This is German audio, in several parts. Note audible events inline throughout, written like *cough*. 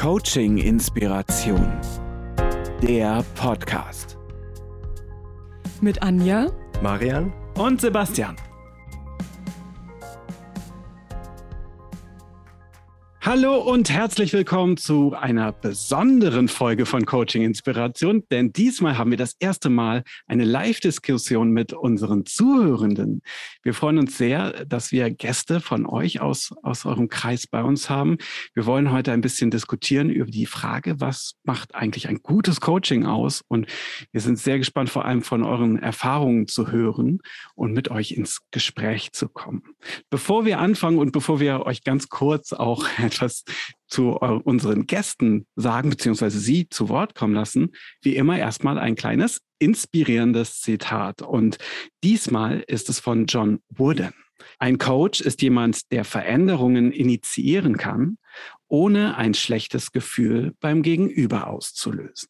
Coaching Inspiration. Der Podcast. Mit Anja, Marian Und Sebastian. Hallo und herzlich willkommen zu einer besonderen Folge von Coaching Inspiration, denn diesmal haben wir das erste Mal eine Live-Diskussion mit unseren Zuhörenden. Wir freuen uns sehr, dass wir Gäste von euch aus, aus eurem Kreis bei uns haben. Wir wollen heute ein bisschen diskutieren über die Frage, was macht eigentlich ein gutes Coaching aus? Und wir sind sehr gespannt, vor allem von euren Erfahrungen zu hören und mit euch ins Gespräch zu kommen. Bevor wir anfangen und bevor wir euch ganz kurz auch *laughs* etwas zu unseren Gästen sagen, beziehungsweise sie zu Wort kommen lassen, wie immer erstmal ein kleines inspirierendes Zitat. Und diesmal ist es von John Wooden. Ein Coach ist jemand, der Veränderungen initiieren kann, ohne ein schlechtes Gefühl beim Gegenüber auszulösen.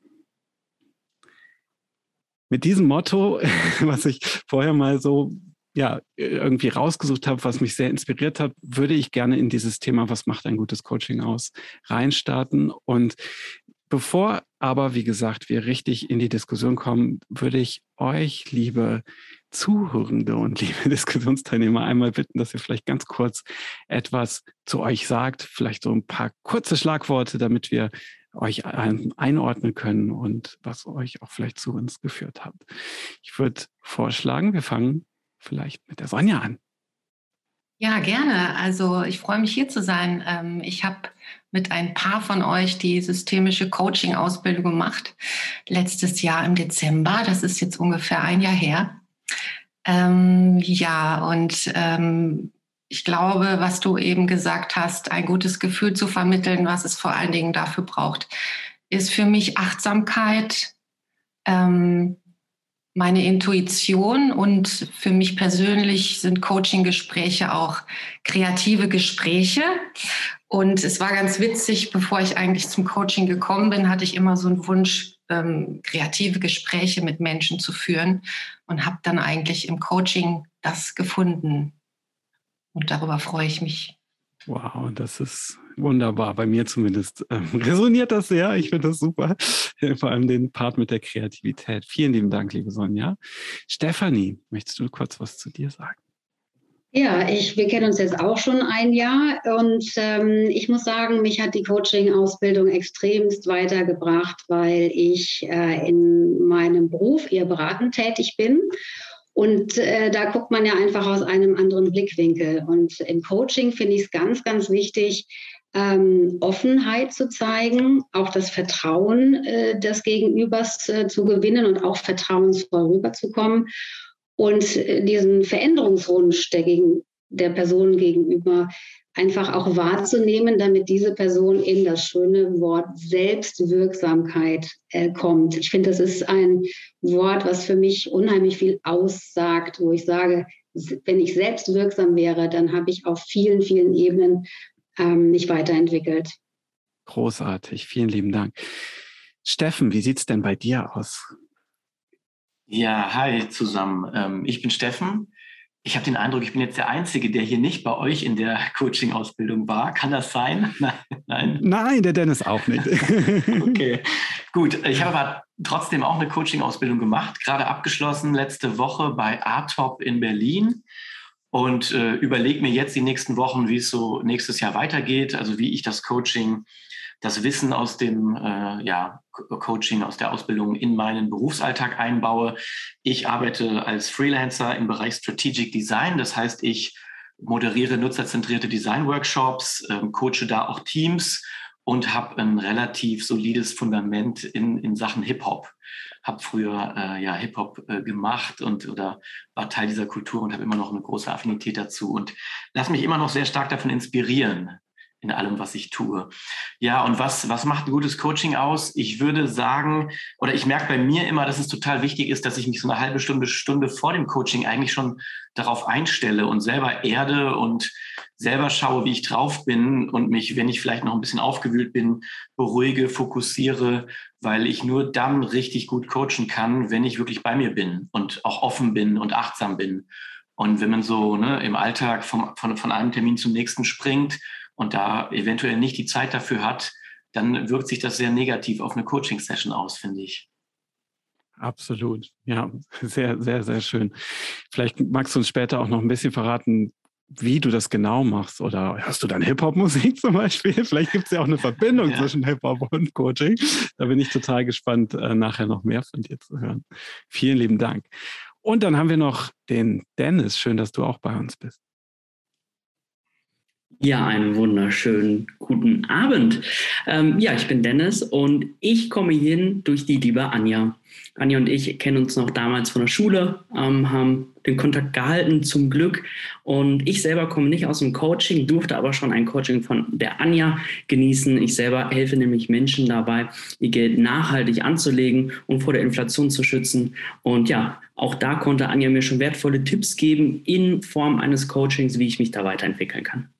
Mit diesem Motto, *laughs* was ich vorher mal so ja, irgendwie rausgesucht habe, was mich sehr inspiriert hat, würde ich gerne in dieses Thema, was macht ein gutes Coaching aus, reinstarten. Und bevor aber, wie gesagt, wir richtig in die Diskussion kommen, würde ich euch, liebe Zuhörende und liebe *laughs* Diskussionsteilnehmer, einmal bitten, dass ihr vielleicht ganz kurz etwas zu euch sagt, vielleicht so ein paar kurze Schlagworte, damit wir euch einordnen können und was euch auch vielleicht zu uns geführt hat. Ich würde vorschlagen, wir fangen vielleicht mit der Sonja an. Ja, gerne. Also ich freue mich hier zu sein. Ähm, ich habe mit ein paar von euch die systemische Coaching-Ausbildung gemacht. Letztes Jahr im Dezember. Das ist jetzt ungefähr ein Jahr her. Ähm, ja, und ähm, ich glaube, was du eben gesagt hast, ein gutes Gefühl zu vermitteln, was es vor allen Dingen dafür braucht, ist für mich Achtsamkeit, ähm, meine Intuition und für mich persönlich sind Coaching-Gespräche auch kreative Gespräche. Und es war ganz witzig, bevor ich eigentlich zum Coaching gekommen bin, hatte ich immer so einen Wunsch, ähm, kreative Gespräche mit Menschen zu führen und habe dann eigentlich im Coaching das gefunden. Und darüber freue ich mich. Wow, das ist wunderbar. Bei mir zumindest ähm, *laughs* resoniert das sehr. Ich finde das super. *laughs* Vor allem den Part mit der Kreativität. Vielen lieben Dank, liebe Sonja. Stefanie, möchtest du kurz was zu dir sagen? Ja, ich, wir kennen uns jetzt auch schon ein Jahr und ähm, ich muss sagen, mich hat die Coaching-Ausbildung extremst weitergebracht, weil ich äh, in meinem Beruf eher beratend tätig bin und äh, da guckt man ja einfach aus einem anderen Blickwinkel. Und im Coaching finde ich es ganz, ganz wichtig, ähm, Offenheit zu zeigen, auch das Vertrauen äh, des Gegenübers äh, zu gewinnen und auch vertrauensvoll rüberzukommen und äh, diesen Veränderungswunsch der, gegen, der Person gegenüber einfach auch wahrzunehmen, damit diese Person in das schöne Wort Selbstwirksamkeit äh, kommt. Ich finde, das ist ein Wort, was für mich unheimlich viel aussagt, wo ich sage, wenn ich selbstwirksam wäre, dann habe ich auf vielen, vielen Ebenen ähm, mich weiterentwickelt. Großartig, vielen lieben Dank. Steffen, wie sieht es denn bei dir aus? Ja, hi zusammen. Ähm, ich bin Steffen. Ich habe den Eindruck, ich bin jetzt der Einzige, der hier nicht bei euch in der *laughs* Coaching-Ausbildung war. Kann das sein? *laughs* Nein, Nein. der Dennis auch nicht. *laughs* okay, gut. Ich habe aber trotzdem auch eine Coaching-Ausbildung gemacht, gerade abgeschlossen letzte Woche bei Artop in Berlin und äh, überlege mir jetzt die nächsten Wochen, wie es so nächstes Jahr weitergeht, also wie ich das Coaching, das Wissen aus dem äh, ja, Coaching, aus der Ausbildung in meinen Berufsalltag einbaue. Ich arbeite als Freelancer im Bereich Strategic Design, das heißt, ich moderiere nutzerzentrierte Design-Workshops, äh, coache da auch Teams und habe ein relativ solides Fundament in, in Sachen Hip-Hop habe früher äh, ja Hip-Hop äh, gemacht und oder war Teil dieser Kultur und habe immer noch eine große Affinität dazu und lasse mich immer noch sehr stark davon inspirieren in allem, was ich tue. Ja, und was, was macht ein gutes Coaching aus? Ich würde sagen, oder ich merke bei mir immer, dass es total wichtig ist, dass ich mich so eine halbe Stunde, Stunde vor dem Coaching eigentlich schon darauf einstelle und selber erde und selber schaue, wie ich drauf bin und mich, wenn ich vielleicht noch ein bisschen aufgewühlt bin, beruhige, fokussiere, weil ich nur dann richtig gut coachen kann, wenn ich wirklich bei mir bin und auch offen bin und achtsam bin. Und wenn man so ne, im Alltag vom, von, von einem Termin zum nächsten springt und da eventuell nicht die Zeit dafür hat, dann wirkt sich das sehr negativ auf eine Coaching-Session aus, finde ich. Absolut. Ja, *laughs* sehr, sehr, sehr schön. Vielleicht magst du uns später auch noch ein bisschen verraten, wie du das genau machst. Oder hörst du dann Hip-Hop-Musik *laughs* zum Beispiel? Vielleicht gibt es ja auch eine Verbindung ja. zwischen Hip-Hop und Coaching. Da bin ich total gespannt, äh, nachher noch mehr von dir zu hören. Vielen lieben Dank. Und dann haben wir noch den Dennis. Schön, dass du auch bei uns bist. Ja, einen wunderschönen guten Abend. Ähm, ja, ich bin Dennis und ich komme hin durch die liebe Anja. Anja und ich kennen uns noch damals von der Schule, ähm, haben den Kontakt gehalten zum Glück. Und ich selber komme nicht aus dem Coaching, durfte aber schon ein Coaching von der Anja genießen. Ich selber helfe nämlich Menschen dabei, ihr Geld nachhaltig anzulegen und vor der Inflation zu schützen. Und ja, auch da konnte Anja mir schon wertvolle Tipps geben in Form eines Coachings, wie ich mich da weiterentwickeln kann.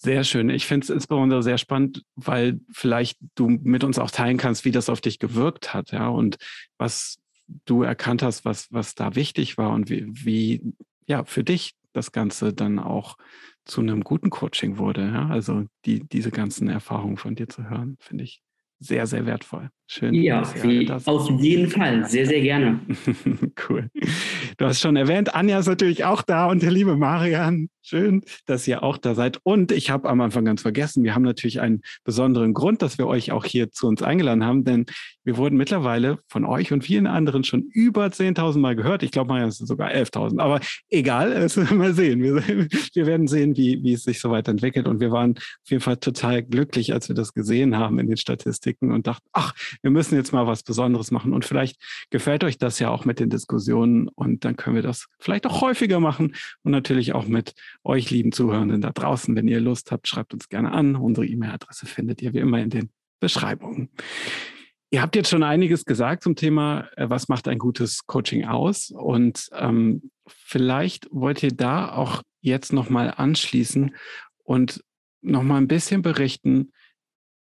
Sehr schön. Ich finde es insbesondere sehr spannend, weil vielleicht du mit uns auch teilen kannst, wie das auf dich gewirkt hat, ja, und was du erkannt hast, was, was da wichtig war und wie, wie ja, für dich das Ganze dann auch zu einem guten Coaching wurde. Ja? Also die, diese ganzen Erfahrungen von dir zu hören, finde ich sehr, sehr wertvoll. Schön. Ja, wie, auf jeden Fall. Sehr, sehr gerne. *laughs* cool. Du hast schon erwähnt, Anja ist natürlich auch da und der liebe Marian. Schön, dass ihr auch da seid. Und ich habe am Anfang ganz vergessen, wir haben natürlich einen besonderen Grund, dass wir euch auch hier zu uns eingeladen haben, denn wir wurden mittlerweile von euch und vielen anderen schon über 10.000 Mal gehört. Ich glaube, Marian, es sind sogar 11.000. Aber egal, *laughs* mal sehen. Wir, wir werden sehen, wie, wie es sich so weiterentwickelt. Und wir waren auf jeden Fall total glücklich, als wir das gesehen haben in den Statistiken und dachten, ach, wir müssen jetzt mal was Besonderes machen. Und vielleicht gefällt euch das ja auch mit den Diskussionen und dann können wir das vielleicht auch häufiger machen und natürlich auch mit euch, lieben Zuhörenden da draußen. Wenn ihr Lust habt, schreibt uns gerne an. Unsere E-Mail-Adresse findet ihr wie immer in den Beschreibungen. Ihr habt jetzt schon einiges gesagt zum Thema, äh, was macht ein gutes Coaching aus? Und ähm, vielleicht wollt ihr da auch jetzt nochmal anschließen und nochmal ein bisschen berichten,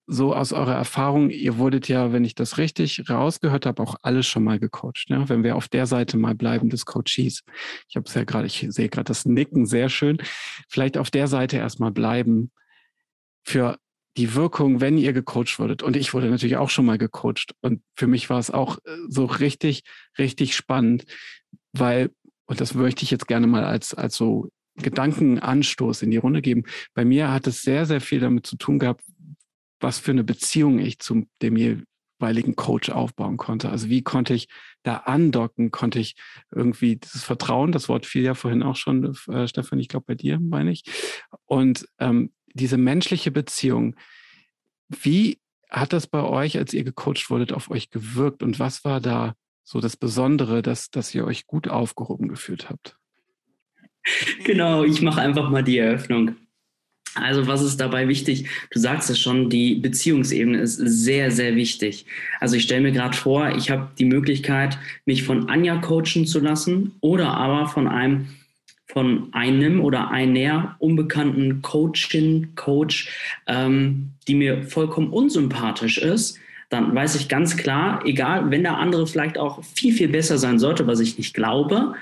so aus eurer Erfahrung, ihr wurdet ja, wenn ich das richtig rausgehört habe, auch alles schon mal gecoacht. Ne? Wenn wir auf der Seite mal bleiben des Coaches. Ich habe es ja gerade, ich sehe gerade das Nicken sehr schön. Vielleicht auf der Seite erstmal bleiben für die Wirkung, wenn ihr gecoacht wurdet. Und ich wurde natürlich auch schon mal gecoacht. Und für mich war es auch äh, so richtig, richtig spannend, weil, und das möchte ich jetzt gerne mal als, als so Gedankenanstoß in die Runde geben. Bei mir hat es sehr, sehr viel damit zu tun gehabt, was für eine Beziehung ich zu dem jeweiligen Coach aufbauen konnte. Also wie konnte ich da andocken, konnte ich irgendwie dieses Vertrauen, das Wort fiel ja vorhin auch schon, äh, Stefan, ich glaube bei dir, meine ich. Und ähm, diese menschliche Beziehung, wie hat das bei euch, als ihr gecoacht wurdet, auf euch gewirkt und was war da so das Besondere, dass, dass ihr euch gut aufgehoben gefühlt habt? Genau, ich mache einfach mal die Eröffnung. Also was ist dabei wichtig? Du sagst es schon, die Beziehungsebene ist sehr, sehr wichtig. Also ich stelle mir gerade vor, ich habe die Möglichkeit, mich von Anja coachen zu lassen oder aber von einem von einem oder einer unbekannten Coachin, Coach, ähm, die mir vollkommen unsympathisch ist, dann weiß ich ganz klar, egal, wenn der andere vielleicht auch viel, viel besser sein sollte, was ich nicht glaube,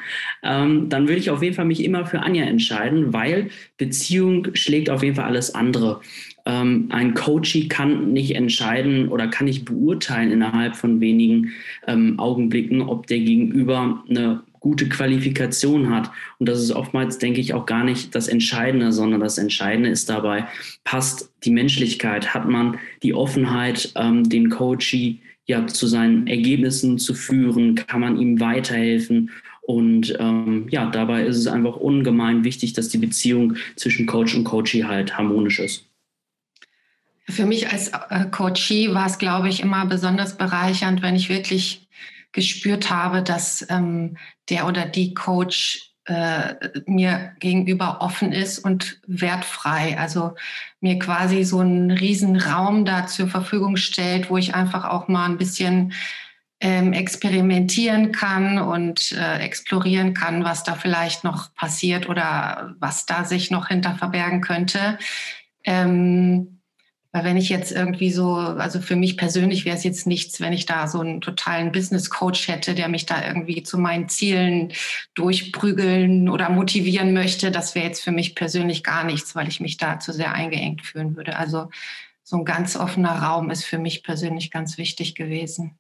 ähm, dann würde ich auf jeden Fall mich immer für Anja entscheiden, weil Beziehung schlägt auf jeden Fall alles andere. Ähm, ein Coachie kann nicht entscheiden oder kann nicht beurteilen innerhalb von wenigen ähm, Augenblicken, ob der Gegenüber eine gute Qualifikation hat. Und das ist oftmals, denke ich, auch gar nicht das Entscheidende, sondern das Entscheidende ist dabei, passt die Menschlichkeit, hat man die Offenheit, ähm, den Coachee ja zu seinen Ergebnissen zu führen, kann man ihm weiterhelfen. Und ähm, ja, dabei ist es einfach ungemein wichtig, dass die Beziehung zwischen Coach und Coachee halt harmonisch ist. Für mich als äh, Coachee war es, glaube ich, immer besonders bereichernd, wenn ich wirklich gespürt habe, dass ähm, der oder die Coach äh, mir gegenüber offen ist und wertfrei. Also mir quasi so einen riesen Raum da zur Verfügung stellt, wo ich einfach auch mal ein bisschen ähm, experimentieren kann und äh, explorieren kann, was da vielleicht noch passiert oder was da sich noch hinter verbergen könnte. Ähm, weil wenn ich jetzt irgendwie so, also für mich persönlich wäre es jetzt nichts, wenn ich da so einen totalen Business Coach hätte, der mich da irgendwie zu meinen Zielen durchprügeln oder motivieren möchte. Das wäre jetzt für mich persönlich gar nichts, weil ich mich da zu sehr eingeengt fühlen würde. Also so ein ganz offener Raum ist für mich persönlich ganz wichtig gewesen.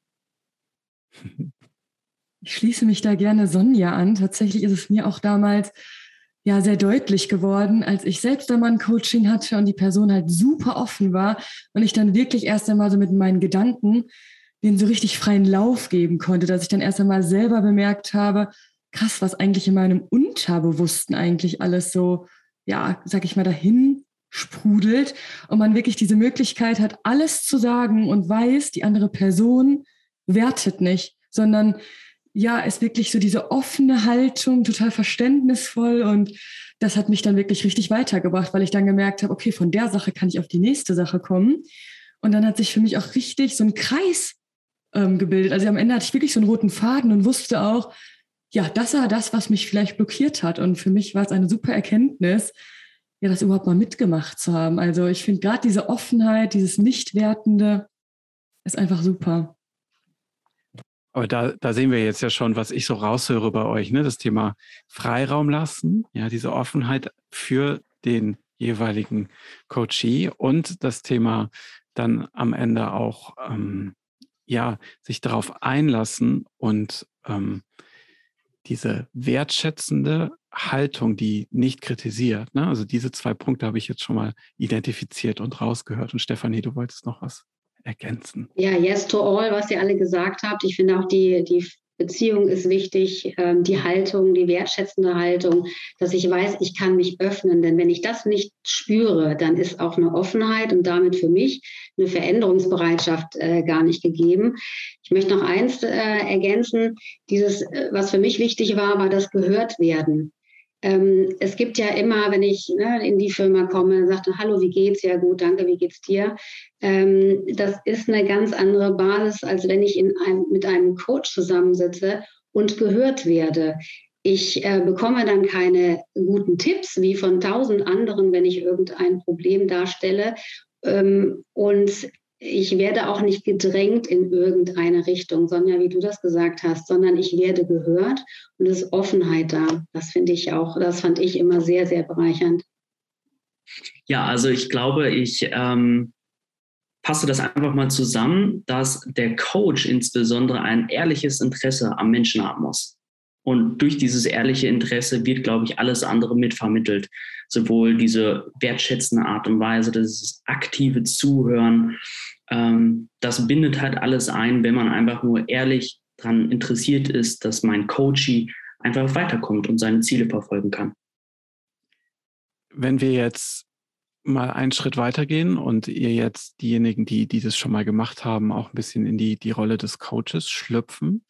Ich schließe mich da gerne Sonja an. Tatsächlich ist es mir auch damals ja sehr deutlich geworden, als ich selbst einmal ein Coaching hatte und die Person halt super offen war und ich dann wirklich erst einmal so mit meinen Gedanken den so richtig freien Lauf geben konnte, dass ich dann erst einmal selber bemerkt habe, krass, was eigentlich in meinem Unterbewussten eigentlich alles so, ja, sag ich mal, dahin sprudelt und man wirklich diese Möglichkeit hat, alles zu sagen und weiß, die andere Person wertet nicht, sondern ja, ist wirklich so diese offene Haltung, total verständnisvoll und das hat mich dann wirklich richtig weitergebracht, weil ich dann gemerkt habe, okay, von der Sache kann ich auf die nächste Sache kommen. Und dann hat sich für mich auch richtig so ein Kreis ähm, gebildet. Also am Ende hatte ich wirklich so einen roten Faden und wusste auch, ja, das war das, was mich vielleicht blockiert hat. Und für mich war es eine super Erkenntnis, ja, das überhaupt mal mitgemacht zu haben. Also ich finde gerade diese Offenheit, dieses Nichtwertende ist einfach super. Aber da, da sehen wir jetzt ja schon, was ich so raushöre bei euch, ne? Das Thema Freiraum lassen, ja, diese Offenheit für den jeweiligen Coachee und das Thema dann am Ende auch, ähm, ja, sich darauf einlassen und ähm, diese wertschätzende Haltung, die nicht kritisiert. Ne? Also diese zwei Punkte habe ich jetzt schon mal identifiziert und rausgehört. Und Stefanie, du wolltest noch was ergänzen. Ja, yes to all, was ihr alle gesagt habt. Ich finde auch die, die Beziehung ist wichtig, ähm, die Haltung, die wertschätzende Haltung, dass ich weiß, ich kann mich öffnen. Denn wenn ich das nicht spüre, dann ist auch eine Offenheit und damit für mich eine Veränderungsbereitschaft äh, gar nicht gegeben. Ich möchte noch eins äh, ergänzen. Dieses, äh, was für mich wichtig war, war das Gehörtwerden. Ähm, es gibt ja immer, wenn ich ne, in die Firma komme, sagte, hallo, wie geht's? Ja gut, danke, wie geht's dir? Ähm, das ist eine ganz andere Basis, als wenn ich in einem, mit einem Coach zusammensitze und gehört werde. Ich äh, bekomme dann keine guten Tipps wie von tausend anderen, wenn ich irgendein Problem darstelle. Ähm, und ich werde auch nicht gedrängt in irgendeine Richtung, Sonja, wie du das gesagt hast, sondern ich werde gehört und es ist Offenheit da. Das finde ich auch, das fand ich immer sehr, sehr bereichernd. Ja, also ich glaube, ich ähm, passe das einfach mal zusammen, dass der Coach insbesondere ein ehrliches Interesse am Menschen haben muss. Und durch dieses ehrliche Interesse wird, glaube ich, alles andere mitvermittelt. Sowohl diese wertschätzende Art und Weise, das aktive Zuhören, ähm, das bindet halt alles ein, wenn man einfach nur ehrlich daran interessiert ist, dass mein Coachie einfach weiterkommt und seine Ziele verfolgen kann. Wenn wir jetzt mal einen Schritt weitergehen und ihr jetzt diejenigen, die, die das schon mal gemacht haben, auch ein bisschen in die, die Rolle des Coaches schlüpfen.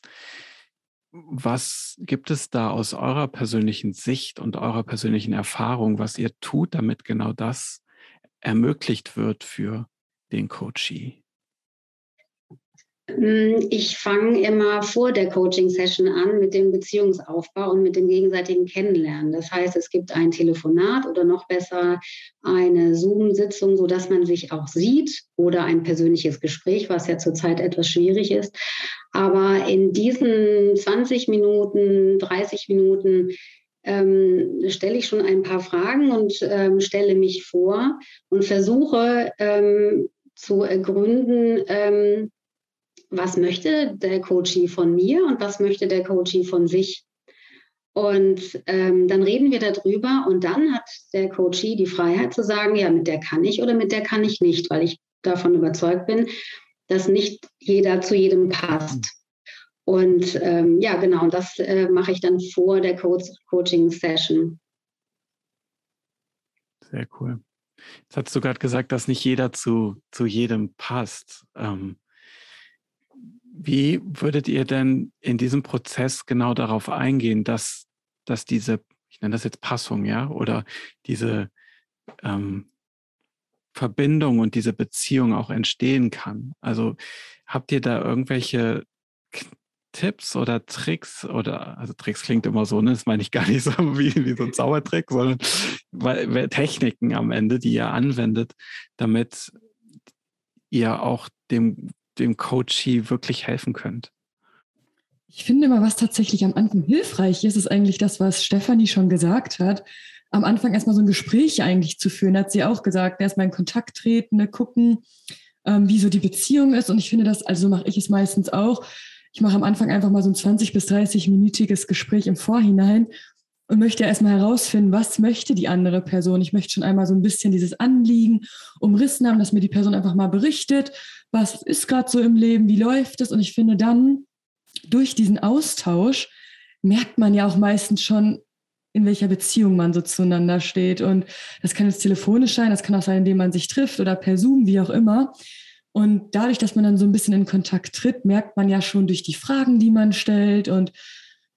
Was gibt es da aus eurer persönlichen Sicht und eurer persönlichen Erfahrung, was ihr tut, damit genau das ermöglicht wird für den Coachee? Mm, ich fange immer vor der Coaching-Session an mit dem Beziehungsaufbau und mit dem gegenseitigen Kennenlernen. Das heißt, es gibt ein Telefonat oder noch besser eine Zoom-Sitzung, sodass man sich auch sieht oder ein persönliches Gespräch, was ja zurzeit etwas schwierig ist. Aber in diesen 20 Minuten, 30 Minuten ähm, stelle ich schon ein paar Fragen und ähm, stelle mich vor und versuche ähm, zu ergründen, ähm, was möchte der Coachie von mir und was möchte der Coachie von sich. Und ähm, dann reden wir darüber und dann hat der Coachie die Freiheit zu sagen, ja, mit der kann ich oder mit der kann ich nicht, weil ich davon überzeugt bin, dass nicht jeder zu jedem passt. Und ähm, ja, genau, das äh, mache ich dann vor der Co Coaching-Session. Sehr cool. Jetzt hast du gerade gesagt, dass nicht jeder zu, zu jedem passt. Ähm, wie würdet ihr denn in diesem Prozess genau darauf eingehen, dass, dass diese, ich nenne das jetzt Passung, ja, oder diese ähm, Verbindung und diese Beziehung auch entstehen kann? Also habt ihr da irgendwelche Tipps oder Tricks oder, also Tricks klingt immer so, ne? Das meine ich gar nicht so *laughs* wie, wie so ein Zaubertrick, sondern weil, Techniken am Ende, die ihr anwendet, damit ihr auch dem dem Coachee wirklich helfen könnt? Ich finde immer, was tatsächlich am Anfang hilfreich ist, ist eigentlich das, was Stefanie schon gesagt hat. am Anfang erstmal so ein Gespräch eigentlich zu führen, hat sie auch gesagt, erstmal in Kontakt treten, ne, gucken, ähm, wie so die Beziehung ist. Und ich finde das, also mache ich es meistens auch. Ich mache am Anfang einfach mal so ein 20 bis 30-minütiges Gespräch im Vorhinein und möchte erstmal herausfinden, was möchte die andere Person. Ich möchte schon einmal so ein bisschen dieses Anliegen umrissen haben, dass mir die Person einfach mal berichtet, was ist gerade so im Leben, wie läuft es. Und ich finde dann durch diesen Austausch merkt man ja auch meistens schon, in welcher Beziehung man so zueinander steht. Und das kann jetzt telefonisch sein, das kann auch sein, indem man sich trifft oder per Zoom, wie auch immer. Und dadurch, dass man dann so ein bisschen in Kontakt tritt, merkt man ja schon durch die Fragen, die man stellt und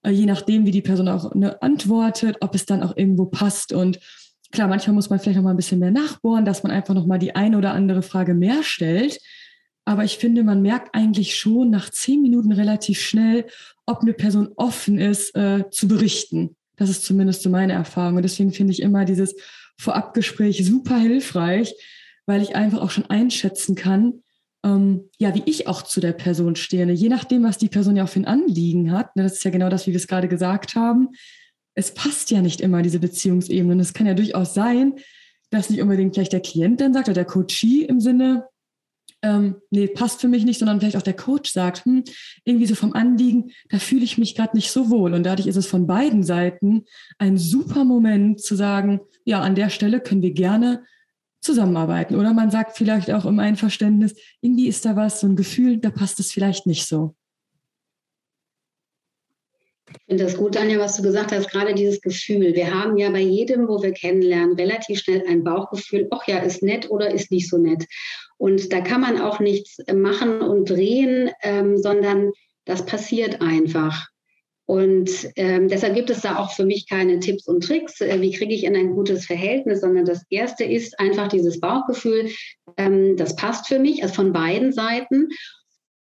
je nachdem, wie die Person auch ne, antwortet, ob es dann auch irgendwo passt. Und klar, manchmal muss man vielleicht noch mal ein bisschen mehr nachbohren, dass man einfach noch mal die eine oder andere Frage mehr stellt. Aber ich finde, man merkt eigentlich schon nach zehn Minuten relativ schnell, ob eine Person offen ist, äh, zu berichten. Das ist zumindest so meine Erfahrung. Und deswegen finde ich immer dieses Vorabgespräch super hilfreich, weil ich einfach auch schon einschätzen kann, ähm, ja, wie ich auch zu der Person stehe. Ne? Je nachdem, was die Person ja auch für ein Anliegen hat. Ne? Das ist ja genau das, wie wir es gerade gesagt haben. Es passt ja nicht immer, diese Beziehungsebene. Und es kann ja durchaus sein, dass nicht unbedingt vielleicht der Klient dann sagt oder der Coachie im Sinne, ähm, nee, passt für mich nicht, sondern vielleicht auch der Coach sagt, hm, irgendwie so vom Anliegen, da fühle ich mich gerade nicht so wohl. Und dadurch ist es von beiden Seiten ein super Moment zu sagen, ja, an der Stelle können wir gerne zusammenarbeiten. Oder man sagt vielleicht auch im Einverständnis, irgendwie ist da was, so ein Gefühl, da passt es vielleicht nicht so. Ich finde das gut, Anja, was du gesagt hast, gerade dieses Gefühl. Wir haben ja bei jedem, wo wir kennenlernen, relativ schnell ein Bauchgefühl, ach ja, ist nett oder ist nicht so nett. Und da kann man auch nichts machen und drehen, ähm, sondern das passiert einfach. Und ähm, deshalb gibt es da auch für mich keine Tipps und Tricks, äh, wie kriege ich in ein gutes Verhältnis, sondern das Erste ist einfach dieses Bauchgefühl, ähm, das passt für mich, also von beiden Seiten.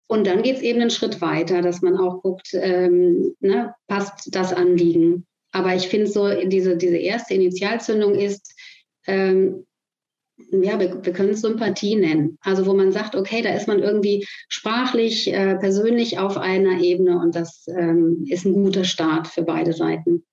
Und dann geht es eben einen Schritt weiter, dass man auch guckt, ähm, ne, passt das Anliegen. Aber ich finde so, diese, diese erste Initialzündung ist, ähm, ja, wir, wir können es Sympathie nennen. Also wo man sagt, okay, da ist man irgendwie sprachlich, äh, persönlich auf einer Ebene und das ähm, ist ein guter Start für beide Seiten.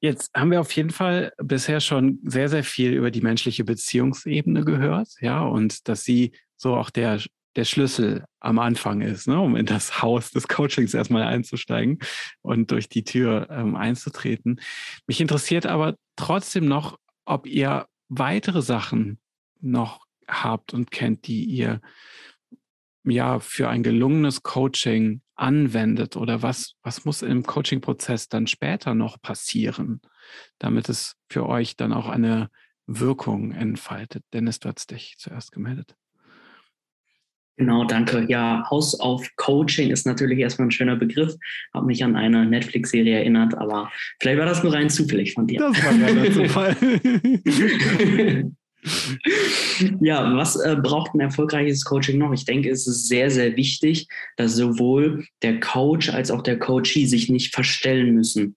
Jetzt haben wir auf jeden Fall bisher schon sehr, sehr viel über die menschliche Beziehungsebene gehört, ja, und dass sie so auch der, der Schlüssel am Anfang ist, ne, um in das Haus des Coachings erstmal einzusteigen und durch die Tür ähm, einzutreten. Mich interessiert aber trotzdem noch, ob ihr weitere Sachen noch habt und kennt, die ihr ja für ein gelungenes Coaching anwendet oder was, was muss im Coaching-Prozess dann später noch passieren, damit es für euch dann auch eine Wirkung entfaltet? Dennis, du hast dich zuerst gemeldet. Genau, danke. Ja, House of Coaching ist natürlich erstmal ein schöner Begriff. Habe mich an eine Netflix-Serie erinnert, aber vielleicht war das nur rein zufällig von dir. Das war ja Zufall. *laughs* ja, was äh, braucht ein erfolgreiches Coaching noch? Ich denke, es ist sehr, sehr wichtig, dass sowohl der Coach als auch der Coachee sich nicht verstellen müssen,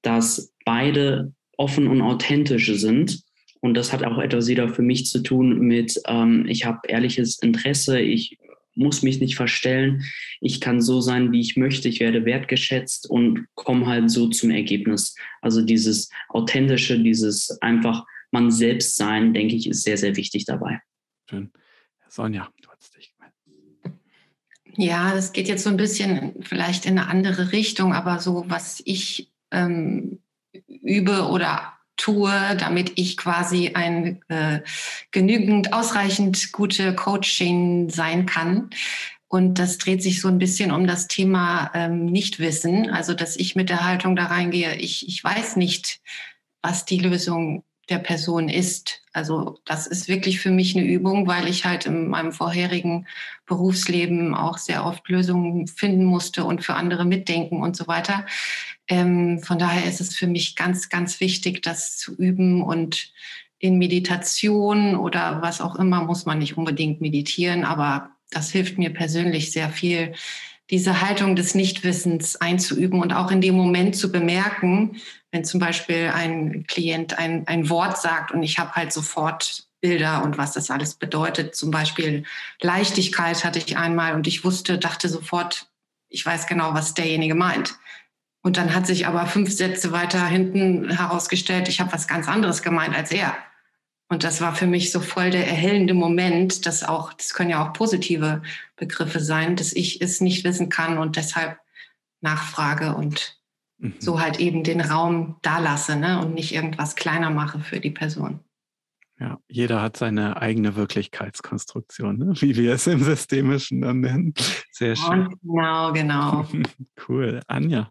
dass beide offen und authentisch sind und das hat auch etwas wieder für mich zu tun mit, ähm, ich habe ehrliches Interesse, ich muss mich nicht verstellen, ich kann so sein, wie ich möchte, ich werde wertgeschätzt und komme halt so zum Ergebnis. Also dieses authentische, dieses einfach man selbst sein, denke ich, ist sehr, sehr wichtig dabei. Schön. Sonja, du hast dich gemeldet. Ja, das geht jetzt so ein bisschen vielleicht in eine andere Richtung, aber so was ich ähm, übe oder tue, damit ich quasi ein äh, genügend ausreichend gute Coaching sein kann. Und das dreht sich so ein bisschen um das Thema ähm, Nichtwissen. Also, dass ich mit der Haltung da reingehe, ich, ich weiß nicht, was die Lösung der Person ist. Also das ist wirklich für mich eine Übung, weil ich halt in meinem vorherigen Berufsleben auch sehr oft Lösungen finden musste und für andere mitdenken und so weiter. Ähm, von daher ist es für mich ganz, ganz wichtig, das zu üben und in Meditation oder was auch immer muss man nicht unbedingt meditieren, aber das hilft mir persönlich sehr viel, diese Haltung des Nichtwissens einzuüben und auch in dem Moment zu bemerken, wenn zum Beispiel ein Klient ein, ein Wort sagt und ich habe halt sofort Bilder und was das alles bedeutet. Zum Beispiel Leichtigkeit hatte ich einmal und ich wusste, dachte sofort, ich weiß genau, was derjenige meint. Und dann hat sich aber fünf Sätze weiter hinten herausgestellt, ich habe was ganz anderes gemeint als er. Und das war für mich so voll der erhellende Moment, dass auch, das können ja auch positive Begriffe sein, dass ich es nicht wissen kann und deshalb nachfrage und mhm. so halt eben den Raum da lasse ne? und nicht irgendwas kleiner mache für die Person. Ja, jeder hat seine eigene Wirklichkeitskonstruktion, ne? wie wir es im Systemischen dann nennen. Sehr schön. Genau, genau. *laughs* cool. Anja.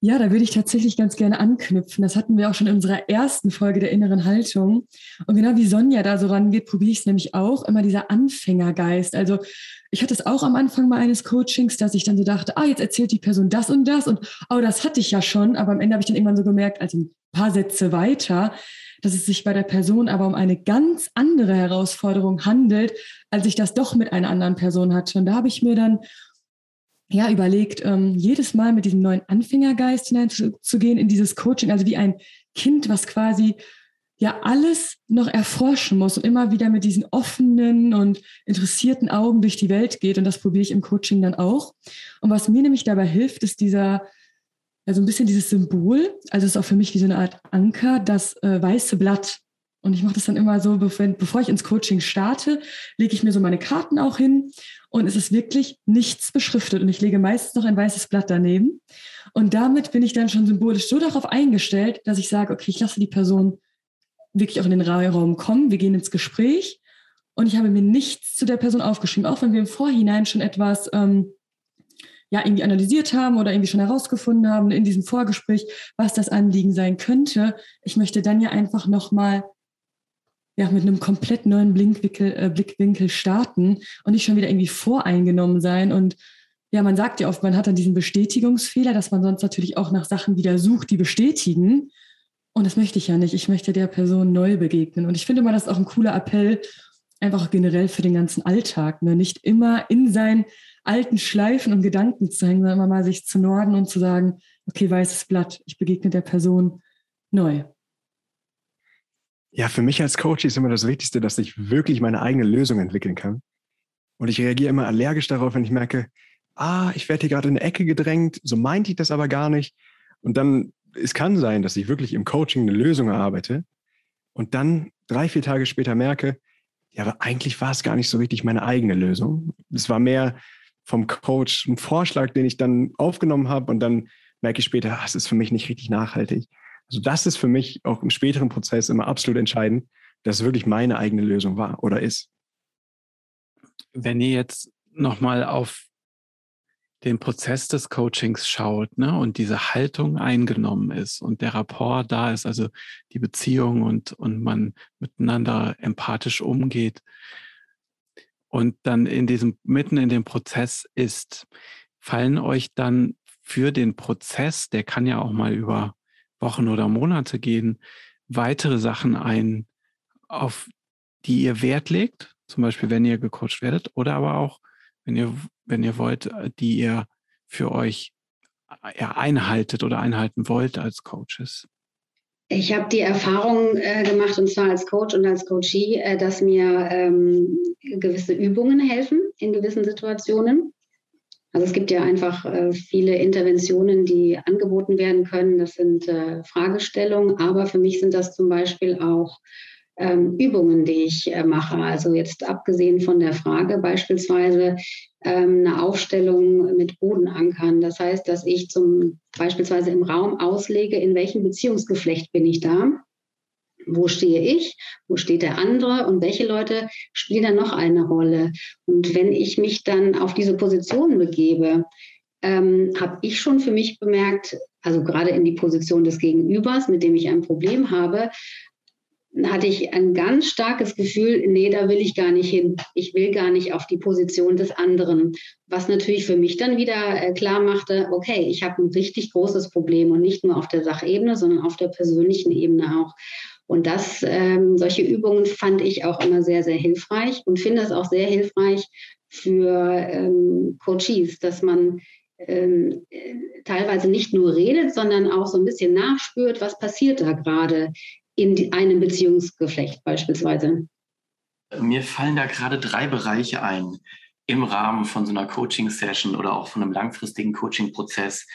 Ja, da würde ich tatsächlich ganz gerne anknüpfen. Das hatten wir auch schon in unserer ersten Folge der inneren Haltung. Und genau wie Sonja da so rangeht, probiere ich es nämlich auch, immer dieser Anfängergeist. Also ich hatte es auch am Anfang mal eines Coachings, dass ich dann so dachte, ah, jetzt erzählt die Person das und das und oh, das hatte ich ja schon. Aber am Ende habe ich dann irgendwann so gemerkt, also ein paar Sätze weiter, dass es sich bei der Person aber um eine ganz andere Herausforderung handelt, als ich das doch mit einer anderen Person hatte. Und da habe ich mir dann ja überlegt, ähm, jedes Mal mit diesem neuen Anfängergeist hineinzugehen in dieses Coaching, also wie ein Kind, was quasi ja alles noch erforschen muss und immer wieder mit diesen offenen und interessierten Augen durch die Welt geht. Und das probiere ich im Coaching dann auch. Und was mir nämlich dabei hilft, ist dieser, also ein bisschen dieses Symbol, also es ist auch für mich wie so eine Art Anker, das äh, weiße Blatt. Und ich mache das dann immer so, bevor ich ins Coaching starte, lege ich mir so meine Karten auch hin und es ist wirklich nichts beschriftet. Und ich lege meistens noch ein weißes Blatt daneben. Und damit bin ich dann schon symbolisch so darauf eingestellt, dass ich sage, okay, ich lasse die Person wirklich auch in den Raum kommen. Wir gehen ins Gespräch. Und ich habe mir nichts zu der Person aufgeschrieben, auch wenn wir im Vorhinein schon etwas ähm, ja irgendwie analysiert haben oder irgendwie schon herausgefunden haben in diesem Vorgespräch, was das Anliegen sein könnte. Ich möchte dann ja einfach nochmal ja, mit einem komplett neuen Blickwinkel, äh, Blickwinkel starten und nicht schon wieder irgendwie voreingenommen sein. Und ja, man sagt ja oft, man hat dann diesen Bestätigungsfehler, dass man sonst natürlich auch nach Sachen wieder sucht, die bestätigen. Und das möchte ich ja nicht. Ich möchte der Person neu begegnen. Und ich finde mal, das ist auch ein cooler Appell, einfach generell für den ganzen Alltag. Ne? Nicht immer in seinen alten Schleifen und Gedanken zu hängen, sondern immer mal sich zu norden und zu sagen, okay, weißes Blatt, ich begegne der Person neu. Ja, für mich als Coach ist immer das Wichtigste, dass ich wirklich meine eigene Lösung entwickeln kann. Und ich reagiere immer allergisch darauf, wenn ich merke, ah, ich werde hier gerade in eine Ecke gedrängt, so meinte ich das aber gar nicht. Und dann, es kann sein, dass ich wirklich im Coaching eine Lösung erarbeite und dann drei, vier Tage später merke, ja, aber eigentlich war es gar nicht so richtig meine eigene Lösung. Es war mehr vom Coach ein Vorschlag, den ich dann aufgenommen habe und dann merke ich später, ah, es ist für mich nicht richtig nachhaltig. Also das ist für mich auch im späteren Prozess immer absolut entscheidend, dass es wirklich meine eigene Lösung war oder ist. Wenn ihr jetzt nochmal auf den Prozess des Coachings schaut ne, und diese Haltung eingenommen ist und der Rapport da ist, also die Beziehung und, und man miteinander empathisch umgeht und dann in diesem, mitten in dem Prozess ist, fallen euch dann für den Prozess, der kann ja auch mal über Wochen oder Monate gehen, weitere Sachen ein, auf die ihr Wert legt, zum Beispiel wenn ihr gecoacht werdet, oder aber auch, wenn ihr, wenn ihr wollt, äh, die ihr für euch äh, einhaltet oder einhalten wollt als Coaches? Ich habe die Erfahrung äh, gemacht, und zwar als Coach und als Coachee, äh, dass mir ähm, gewisse Übungen helfen in gewissen Situationen. Also es gibt ja einfach äh, viele Interventionen, die angeboten werden können. Das sind äh, Fragestellungen, aber für mich sind das zum Beispiel auch ähm, Übungen, die ich äh, mache. Also jetzt abgesehen von der Frage beispielsweise ähm, eine Aufstellung mit Bodenankern. Das heißt, dass ich zum beispielsweise im Raum auslege, in welchem Beziehungsgeflecht bin ich da wo stehe ich, wo steht der andere und welche Leute spielen dann noch eine Rolle. Und wenn ich mich dann auf diese Position begebe, ähm, habe ich schon für mich bemerkt, also gerade in die Position des Gegenübers, mit dem ich ein Problem habe, hatte ich ein ganz starkes Gefühl, nee, da will ich gar nicht hin. Ich will gar nicht auf die Position des anderen. Was natürlich für mich dann wieder äh, klar machte, okay, ich habe ein richtig großes Problem und nicht nur auf der Sachebene, sondern auf der persönlichen Ebene auch. Und das, ähm, solche Übungen fand ich auch immer sehr, sehr hilfreich und finde es auch sehr hilfreich für ähm, Coaches, dass man ähm, teilweise nicht nur redet, sondern auch so ein bisschen nachspürt, was passiert da gerade in einem Beziehungsgeflecht beispielsweise. Mir fallen da gerade drei Bereiche ein. im Rahmen von so einer Coaching-Session oder auch von einem langfristigen Coaching-Prozess.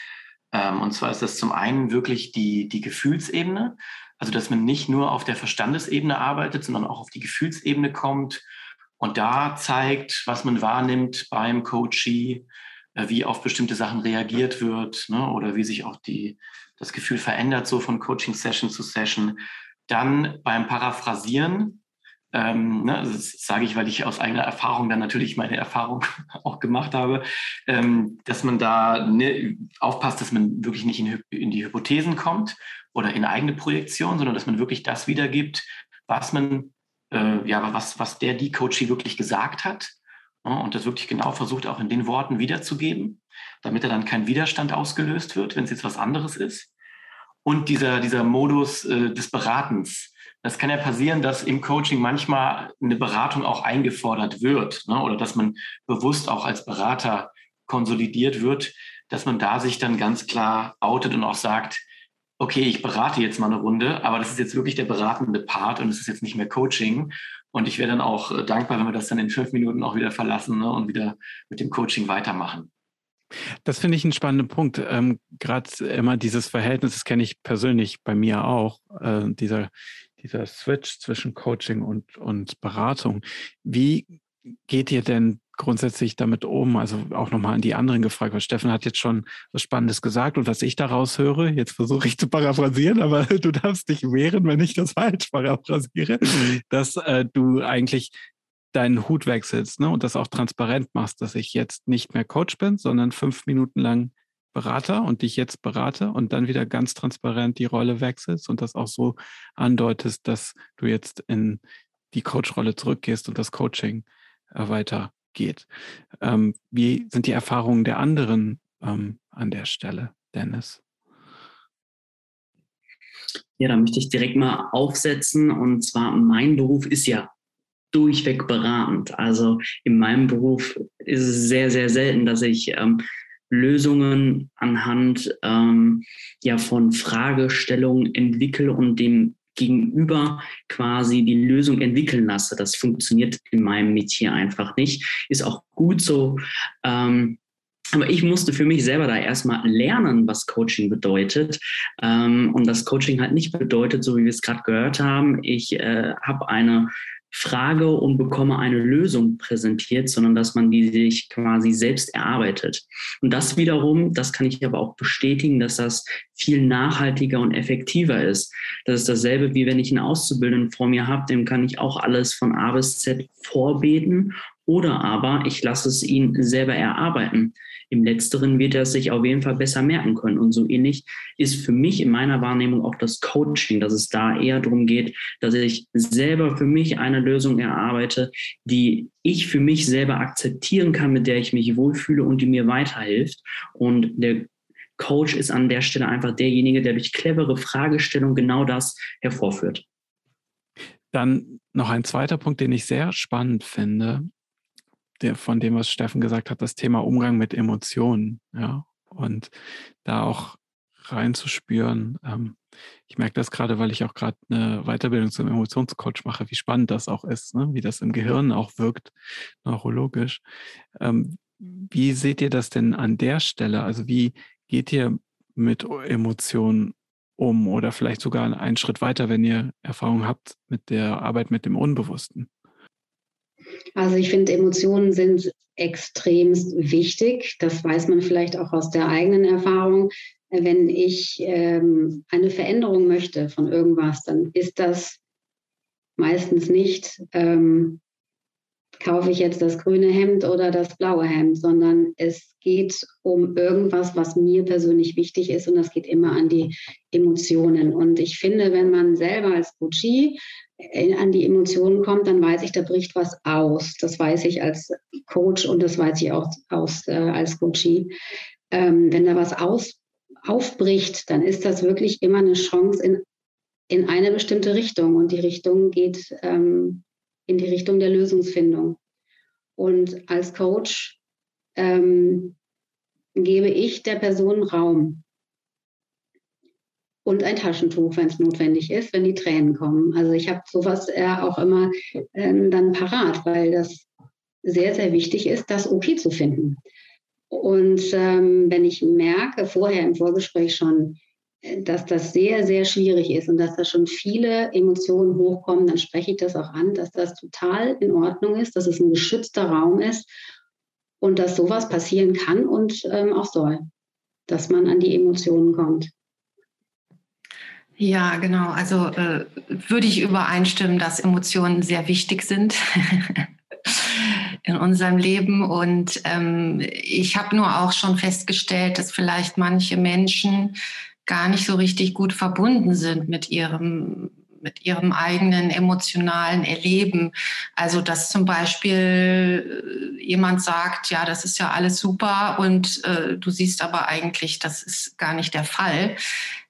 Ähm, und zwar ist das zum einen wirklich die, die Gefühlsebene, also dass man nicht nur auf der Verstandesebene arbeitet, sondern auch auf die Gefühlsebene kommt und da zeigt, was man wahrnimmt beim Coachee, äh, wie auf bestimmte Sachen reagiert wird ne, oder wie sich auch die, das Gefühl verändert, so von Coaching-Session zu Session. Dann beim Paraphrasieren, ähm, ne, das sage ich, weil ich aus eigener Erfahrung dann natürlich meine Erfahrung *laughs* auch gemacht habe, ähm, dass man da ne, aufpasst, dass man wirklich nicht in, in, die Hypothesen kommt oder in eigene Projektion, sondern dass man wirklich das wiedergibt, was man, äh, ja, was, was der, die Coachie wirklich gesagt hat ja, und das wirklich genau versucht auch in den Worten wiederzugeben, damit er dann kein Widerstand ausgelöst wird, wenn es jetzt was anderes ist. Und dieser, dieser Modus äh, des Beratens. Das kann ja passieren, dass im Coaching manchmal eine Beratung auch eingefordert wird ne? oder dass man bewusst auch als Berater konsolidiert wird, dass man da sich dann ganz klar outet und auch sagt, okay, ich berate jetzt mal eine Runde, aber das ist jetzt wirklich der beratende Part und es ist jetzt nicht mehr Coaching. Und ich wäre dann auch äh, dankbar, wenn wir das dann in fünf Minuten auch wieder verlassen ne, und wieder mit dem Coaching weitermachen. Das finde ich einen spannenden Punkt. Ähm, Gerade immer dieses Verhältnis, das kenne ich persönlich bei mir auch, äh, dieser, dieser Switch zwischen Coaching und, und Beratung. Wie geht ihr denn grundsätzlich damit um? Also auch nochmal an die anderen gefragt, weil Steffen hat jetzt schon was Spannendes gesagt und was ich daraus höre, jetzt versuche ich zu paraphrasieren, aber *laughs* du darfst dich wehren, wenn ich das falsch paraphrasiere, *laughs* dass äh, du eigentlich deinen Hut wechselst ne? und das auch transparent machst, dass ich jetzt nicht mehr Coach bin, sondern fünf Minuten lang Berater und dich jetzt berate und dann wieder ganz transparent die Rolle wechselst und das auch so andeutest, dass du jetzt in die Coach-Rolle zurückgehst und das Coaching äh, weitergeht. Ähm, wie sind die Erfahrungen der anderen ähm, an der Stelle, Dennis? Ja, da möchte ich direkt mal aufsetzen. Und zwar, mein Beruf ist ja durchweg beratend. Also in meinem Beruf ist es sehr, sehr selten, dass ich ähm, Lösungen anhand ähm, ja, von Fragestellungen entwickle und dem Gegenüber quasi die Lösung entwickeln lasse. Das funktioniert in meinem Metier einfach nicht. Ist auch gut so. Ähm, aber ich musste für mich selber da erstmal lernen, was Coaching bedeutet. Ähm, und das Coaching halt nicht bedeutet, so wie wir es gerade gehört haben, ich äh, habe eine Frage und bekomme eine Lösung präsentiert, sondern dass man die sich quasi selbst erarbeitet. Und das wiederum, das kann ich aber auch bestätigen, dass das viel nachhaltiger und effektiver ist. Das ist dasselbe, wie wenn ich einen Auszubildenden vor mir habe, dem kann ich auch alles von A bis Z vorbeten oder aber ich lasse es ihn selber erarbeiten. Im letzteren wird er sich auf jeden Fall besser merken können. Und so ähnlich ist für mich in meiner Wahrnehmung auch das Coaching, dass es da eher darum geht, dass ich selber für mich eine Lösung erarbeite, die ich für mich selber akzeptieren kann, mit der ich mich wohlfühle und die mir weiterhilft. Und der Coach ist an der Stelle einfach derjenige, der durch clevere Fragestellung genau das hervorführt. Dann noch ein zweiter Punkt, den ich sehr spannend finde, der, von dem, was Steffen gesagt hat, das Thema Umgang mit Emotionen, ja, und da auch reinzuspüren. Ähm, ich merke das gerade, weil ich auch gerade eine Weiterbildung zum Emotionscoach mache, wie spannend das auch ist, ne? wie das im Gehirn auch wirkt, neurologisch. Ähm, wie seht ihr das denn an der Stelle? Also wie geht ihr mit Emotionen um oder vielleicht sogar einen Schritt weiter, wenn ihr Erfahrung habt mit der Arbeit mit dem Unbewussten? Also ich finde, Emotionen sind extrem wichtig. Das weiß man vielleicht auch aus der eigenen Erfahrung. Wenn ich ähm, eine Veränderung möchte von irgendwas, dann ist das meistens nicht, ähm, kaufe ich jetzt das grüne Hemd oder das blaue Hemd, sondern es geht um irgendwas, was mir persönlich wichtig ist und das geht immer an die Emotionen. Und ich finde, wenn man selber als Coachie an die Emotionen kommt, dann weiß ich, da bricht was aus. Das weiß ich als Coach und das weiß ich auch aus, äh, als Coachie. Ähm, wenn da was aus, aufbricht, dann ist das wirklich immer eine Chance in, in eine bestimmte Richtung. Und die Richtung geht ähm, in die Richtung der Lösungsfindung. Und als Coach ähm, gebe ich der Person Raum und ein Taschentuch, wenn es notwendig ist, wenn die Tränen kommen. Also ich habe sowas äh, auch immer ähm, dann parat, weil das sehr, sehr wichtig ist, das okay zu finden. Und ähm, wenn ich merke, vorher im Vorgespräch schon, dass das sehr, sehr schwierig ist und dass da schon viele Emotionen hochkommen, dann spreche ich das auch an, dass das total in Ordnung ist, dass es ein geschützter Raum ist und dass sowas passieren kann und ähm, auch soll, dass man an die Emotionen kommt. Ja, genau. Also äh, würde ich übereinstimmen, dass Emotionen sehr wichtig sind *laughs* in unserem Leben. Und ähm, ich habe nur auch schon festgestellt, dass vielleicht manche Menschen gar nicht so richtig gut verbunden sind mit ihrem mit ihrem eigenen emotionalen Erleben. Also dass zum Beispiel äh, jemand sagt, ja, das ist ja alles super und äh, du siehst aber eigentlich, das ist gar nicht der Fall.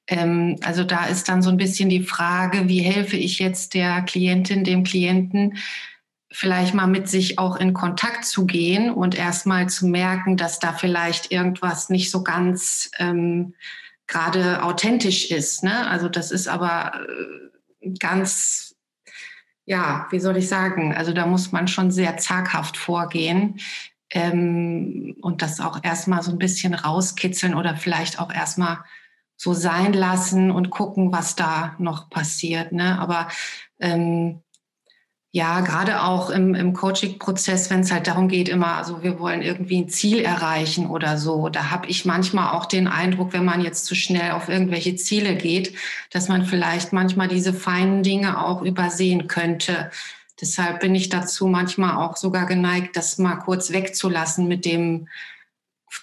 Ähm, also da ist dann so ein bisschen die Frage, wie helfe ich jetzt der Klientin, dem Klienten, vielleicht mal mit sich auch in Kontakt zu gehen und erstmal zu merken, dass da vielleicht irgendwas nicht so ganz ähm, gerade authentisch ist. Ne? Also das ist aber äh, ganz, ja, wie soll ich sagen, also da muss man schon sehr zaghaft vorgehen ähm, und das auch erstmal so ein bisschen rauskitzeln oder vielleicht auch erstmal so sein lassen und gucken, was da noch passiert. Ne? Aber ähm, ja, gerade auch im, im Coaching-Prozess, wenn es halt darum geht, immer, also wir wollen irgendwie ein Ziel erreichen oder so, da habe ich manchmal auch den Eindruck, wenn man jetzt zu schnell auf irgendwelche Ziele geht, dass man vielleicht manchmal diese feinen Dinge auch übersehen könnte. Deshalb bin ich dazu manchmal auch sogar geneigt, das mal kurz wegzulassen mit dem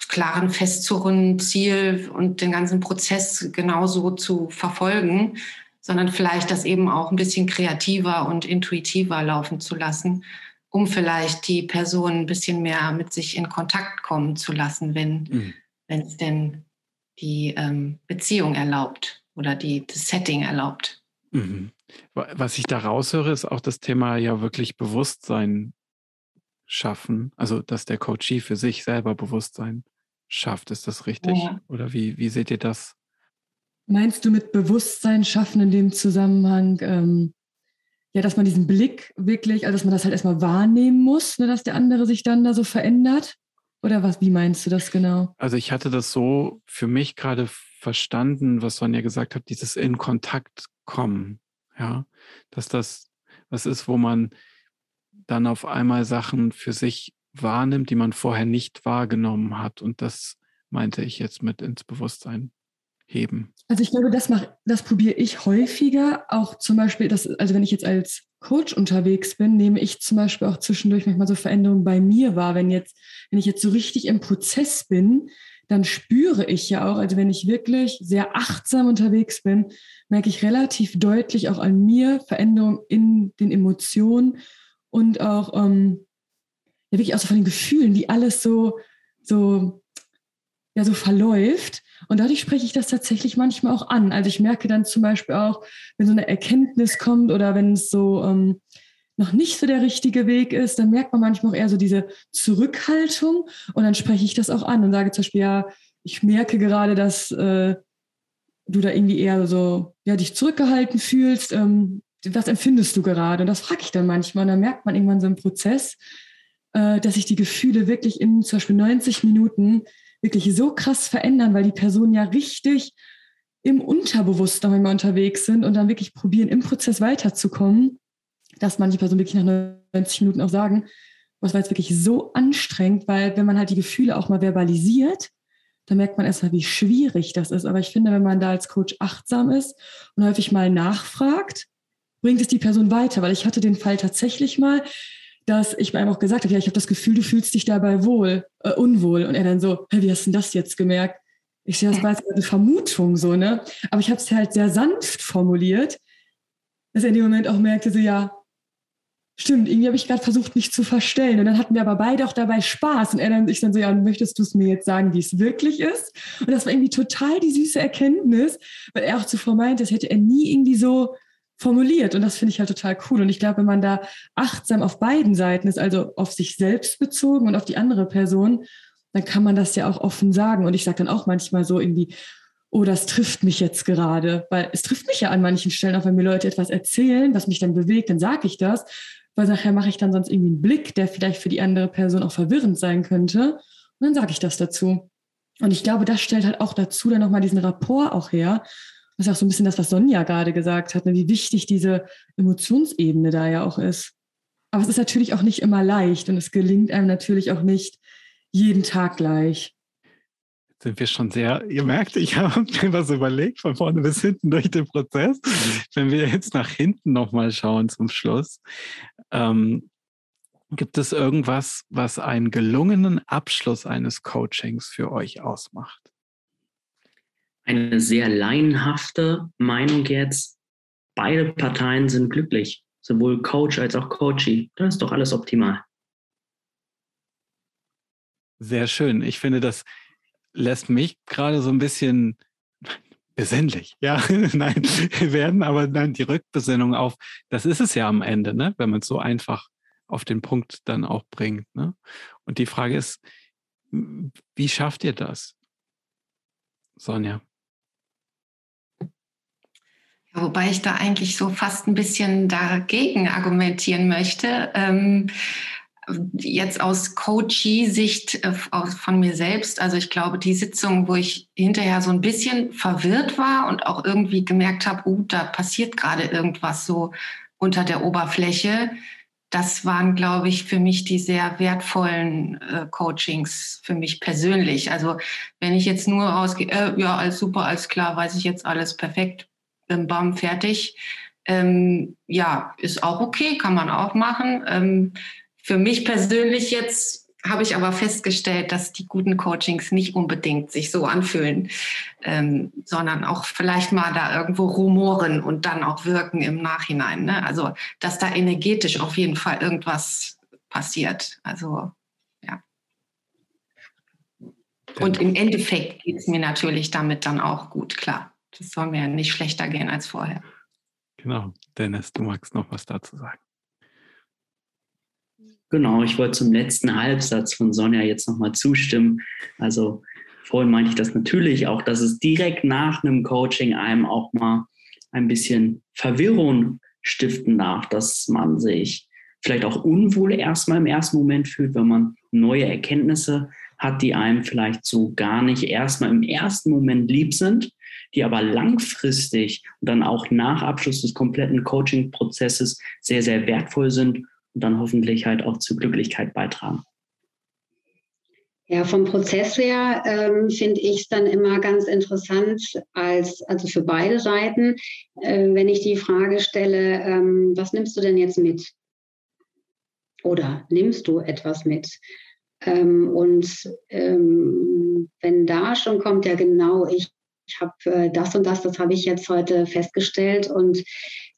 klaren, festzurren Ziel und den ganzen Prozess genauso zu verfolgen sondern vielleicht das eben auch ein bisschen kreativer und intuitiver laufen zu lassen, um vielleicht die Person ein bisschen mehr mit sich in Kontakt kommen zu lassen, wenn mhm. es denn die ähm, Beziehung erlaubt oder die, das Setting erlaubt. Mhm. Was ich da raushöre, ist auch das Thema ja wirklich Bewusstsein schaffen. Also, dass der Coachie für sich selber Bewusstsein schafft. Ist das richtig? Ja. Oder wie, wie seht ihr das? Meinst du mit Bewusstsein schaffen in dem Zusammenhang, ähm, ja, dass man diesen Blick wirklich, also dass man das halt erstmal wahrnehmen muss, ne, dass der andere sich dann da so verändert? Oder was, wie meinst du das genau? Also ich hatte das so für mich gerade verstanden, was Sonja gesagt hat, dieses in Kontakt kommen, ja, dass das was ist, wo man dann auf einmal Sachen für sich wahrnimmt, die man vorher nicht wahrgenommen hat. Und das meinte ich jetzt mit ins Bewusstsein heben? Also ich glaube, das mache, das probiere ich häufiger. Auch zum Beispiel, das, also wenn ich jetzt als Coach unterwegs bin, nehme ich zum Beispiel auch zwischendurch manchmal so Veränderungen bei mir wahr. Wenn jetzt, wenn ich jetzt so richtig im Prozess bin, dann spüre ich ja auch, also wenn ich wirklich sehr achtsam unterwegs bin, merke ich relativ deutlich auch an mir Veränderungen in den Emotionen und auch ähm, ja, wirklich auch so von den Gefühlen, wie alles so, so, ja, so verläuft. Und dadurch spreche ich das tatsächlich manchmal auch an. Also ich merke dann zum Beispiel auch, wenn so eine Erkenntnis kommt oder wenn es so ähm, noch nicht so der richtige Weg ist, dann merkt man manchmal auch eher so diese Zurückhaltung und dann spreche ich das auch an und sage zum Beispiel, ja, ich merke gerade, dass äh, du da irgendwie eher so, ja, dich zurückgehalten fühlst. Ähm, was empfindest du gerade? Und das frage ich dann manchmal. Und dann merkt man irgendwann so im Prozess, äh, dass sich die Gefühle wirklich in zum Beispiel 90 Minuten wirklich so krass verändern, weil die Personen ja richtig im Unterbewusstsein manchmal unterwegs sind und dann wirklich probieren, im Prozess weiterzukommen, dass manche Personen wirklich nach 90 Minuten auch sagen, was war jetzt wirklich so anstrengend, weil wenn man halt die Gefühle auch mal verbalisiert, dann merkt man erstmal, wie schwierig das ist. Aber ich finde, wenn man da als Coach achtsam ist und häufig mal nachfragt, bringt es die Person weiter, weil ich hatte den Fall tatsächlich mal, dass ich mir einfach gesagt habe, ja, ich habe das Gefühl, du fühlst dich dabei wohl, äh, unwohl. Und er dann so, hey, wie hast du denn das jetzt gemerkt? Ich sehe, das war jetzt eine Vermutung so, ne? Aber ich habe es halt sehr sanft formuliert, dass er in dem Moment auch merkte, so, ja, stimmt, irgendwie habe ich gerade versucht, mich zu verstellen. Und dann hatten wir aber beide auch dabei Spaß. Und er dann, ich dann so, ja, möchtest du es mir jetzt sagen, wie es wirklich ist? Und das war irgendwie total die süße Erkenntnis, weil er auch zuvor meinte, das hätte er nie irgendwie so formuliert. Und das finde ich halt total cool. Und ich glaube, wenn man da achtsam auf beiden Seiten ist, also auf sich selbst bezogen und auf die andere Person, dann kann man das ja auch offen sagen. Und ich sage dann auch manchmal so irgendwie, oh, das trifft mich jetzt gerade, weil es trifft mich ja an manchen Stellen, auch wenn mir Leute etwas erzählen, was mich dann bewegt, dann sage ich das. weil nachher mache ich dann sonst irgendwie einen Blick, der vielleicht für die andere Person auch verwirrend sein könnte. Und dann sage ich das dazu. Und ich glaube, das stellt halt auch dazu dann nochmal diesen Rapport auch her. Das ist auch so ein bisschen das, was Sonja gerade gesagt hat, ne? wie wichtig diese Emotionsebene da ja auch ist. Aber es ist natürlich auch nicht immer leicht und es gelingt einem natürlich auch nicht jeden Tag gleich sind wir schon sehr, ihr merkt, ich habe *laughs* mir was überlegt, von vorne bis hinten durch den Prozess. Wenn wir jetzt nach hinten nochmal schauen zum Schluss, ähm, gibt es irgendwas, was einen gelungenen Abschluss eines Coachings für euch ausmacht? Eine sehr laienhafte Meinung jetzt. Beide Parteien sind glücklich, sowohl Coach als auch Coachee. Dann ist doch alles optimal. Sehr schön. Ich finde, das lässt mich gerade so ein bisschen besinnlich. Ja, *laughs* nein, werden aber dann die Rückbesinnung auf, das ist es ja am Ende, ne? wenn man es so einfach auf den Punkt dann auch bringt. Ne? Und die Frage ist, wie schafft ihr das, Sonja? Wobei ich da eigentlich so fast ein bisschen dagegen argumentieren möchte. Ähm, jetzt aus Coachee-Sicht äh, von mir selbst, also ich glaube, die Sitzung, wo ich hinterher so ein bisschen verwirrt war und auch irgendwie gemerkt habe, uh, da passiert gerade irgendwas so unter der Oberfläche, das waren, glaube ich, für mich die sehr wertvollen äh, Coachings für mich persönlich. Also wenn ich jetzt nur rausgehe, äh, ja, alles super, alles klar, weiß ich jetzt alles perfekt, bim, bam, fertig. Ähm, ja, ist auch okay, kann man auch machen. Ähm, für mich persönlich jetzt habe ich aber festgestellt, dass die guten Coachings nicht unbedingt sich so anfühlen, ähm, sondern auch vielleicht mal da irgendwo rumoren und dann auch wirken im Nachhinein. Ne? Also, dass da energetisch auf jeden Fall irgendwas passiert. Also, ja. Und im Endeffekt geht es mir natürlich damit dann auch gut, klar. Das soll mir nicht schlechter gehen als vorher. Genau. Dennis, du magst noch was dazu sagen. Genau, ich wollte zum letzten Halbsatz von Sonja jetzt nochmal zustimmen. Also vorhin meinte ich das natürlich auch, dass es direkt nach einem Coaching einem auch mal ein bisschen Verwirrung stiften darf, dass man sich vielleicht auch unwohl erstmal im ersten Moment fühlt, wenn man neue Erkenntnisse hat, die einem vielleicht so gar nicht erstmal im ersten Moment lieb sind, die aber langfristig und dann auch nach Abschluss des kompletten Coaching-Prozesses sehr, sehr wertvoll sind und dann hoffentlich halt auch zur Glücklichkeit beitragen. Ja, vom Prozess her ähm, finde ich es dann immer ganz interessant, als, also für beide Seiten, äh, wenn ich die Frage stelle, ähm, was nimmst du denn jetzt mit? Oder nimmst du etwas mit? Ähm, und ähm, wenn da schon kommt, ja genau, ich, ich habe äh, das und das, das habe ich jetzt heute festgestellt und